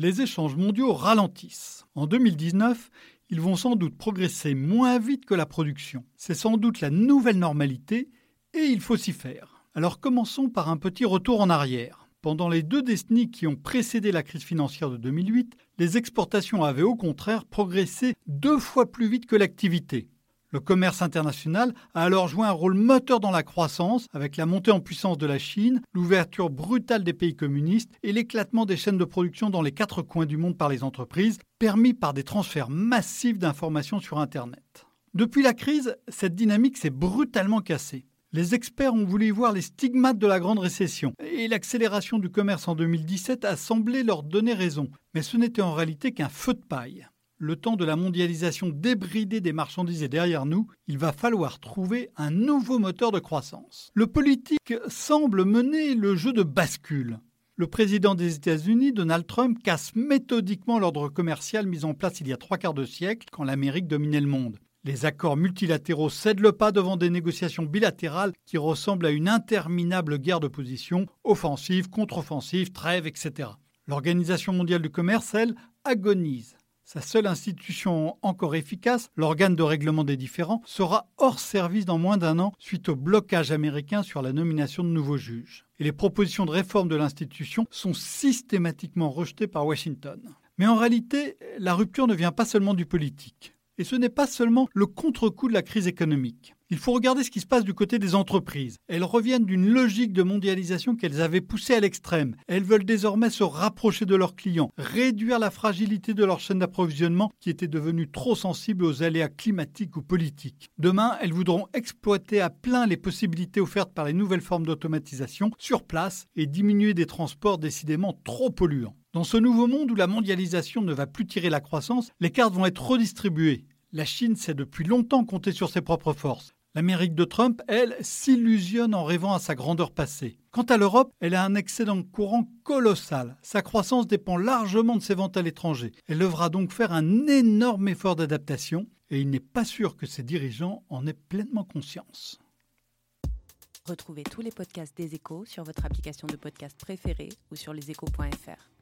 les échanges mondiaux ralentissent. En 2019, ils vont sans doute progresser moins vite que la production. C'est sans doute la nouvelle normalité et il faut s'y faire. Alors commençons par un petit retour en arrière. Pendant les deux décennies qui ont précédé la crise financière de 2008, les exportations avaient au contraire progressé deux fois plus vite que l'activité. Le commerce international a alors joué un rôle moteur dans la croissance avec la montée en puissance de la Chine, l'ouverture brutale des pays communistes et l'éclatement des chaînes de production dans les quatre coins du monde par les entreprises, permis par des transferts massifs d'informations sur Internet. Depuis la crise, cette dynamique s'est brutalement cassée. Les experts ont voulu voir les stigmates de la grande récession et l'accélération du commerce en 2017 a semblé leur donner raison, mais ce n'était en réalité qu'un feu de paille le temps de la mondialisation débridée des marchandises est derrière nous, il va falloir trouver un nouveau moteur de croissance. Le politique semble mener le jeu de bascule. Le président des États-Unis, Donald Trump, casse méthodiquement l'ordre commercial mis en place il y a trois quarts de siècle quand l'Amérique dominait le monde. Les accords multilatéraux cèdent le pas devant des négociations bilatérales qui ressemblent à une interminable guerre de position, offensive, contre-offensive, trêve, etc. L'Organisation mondiale du commerce, elle, agonise. Sa seule institution encore efficace, l'organe de règlement des différends, sera hors service dans moins d'un an suite au blocage américain sur la nomination de nouveaux juges. Et les propositions de réforme de l'institution sont systématiquement rejetées par Washington. Mais en réalité, la rupture ne vient pas seulement du politique. Et ce n'est pas seulement le contre-coup de la crise économique. Il faut regarder ce qui se passe du côté des entreprises. Elles reviennent d'une logique de mondialisation qu'elles avaient poussée à l'extrême. Elles veulent désormais se rapprocher de leurs clients, réduire la fragilité de leur chaîne d'approvisionnement qui était devenue trop sensible aux aléas climatiques ou politiques. Demain, elles voudront exploiter à plein les possibilités offertes par les nouvelles formes d'automatisation sur place et diminuer des transports décidément trop polluants. Dans ce nouveau monde où la mondialisation ne va plus tirer la croissance, les cartes vont être redistribuées. La Chine sait depuis longtemps compter sur ses propres forces. L'Amérique de Trump, elle, s'illusionne en rêvant à sa grandeur passée. Quant à l'Europe, elle a un excédent courant colossal. Sa croissance dépend largement de ses ventes à l'étranger. Elle devra donc faire un énorme effort d'adaptation et il n'est pas sûr que ses dirigeants en aient pleinement conscience. Retrouvez tous les podcasts des échos sur votre application de podcast préférée ou sur leséchos.fr.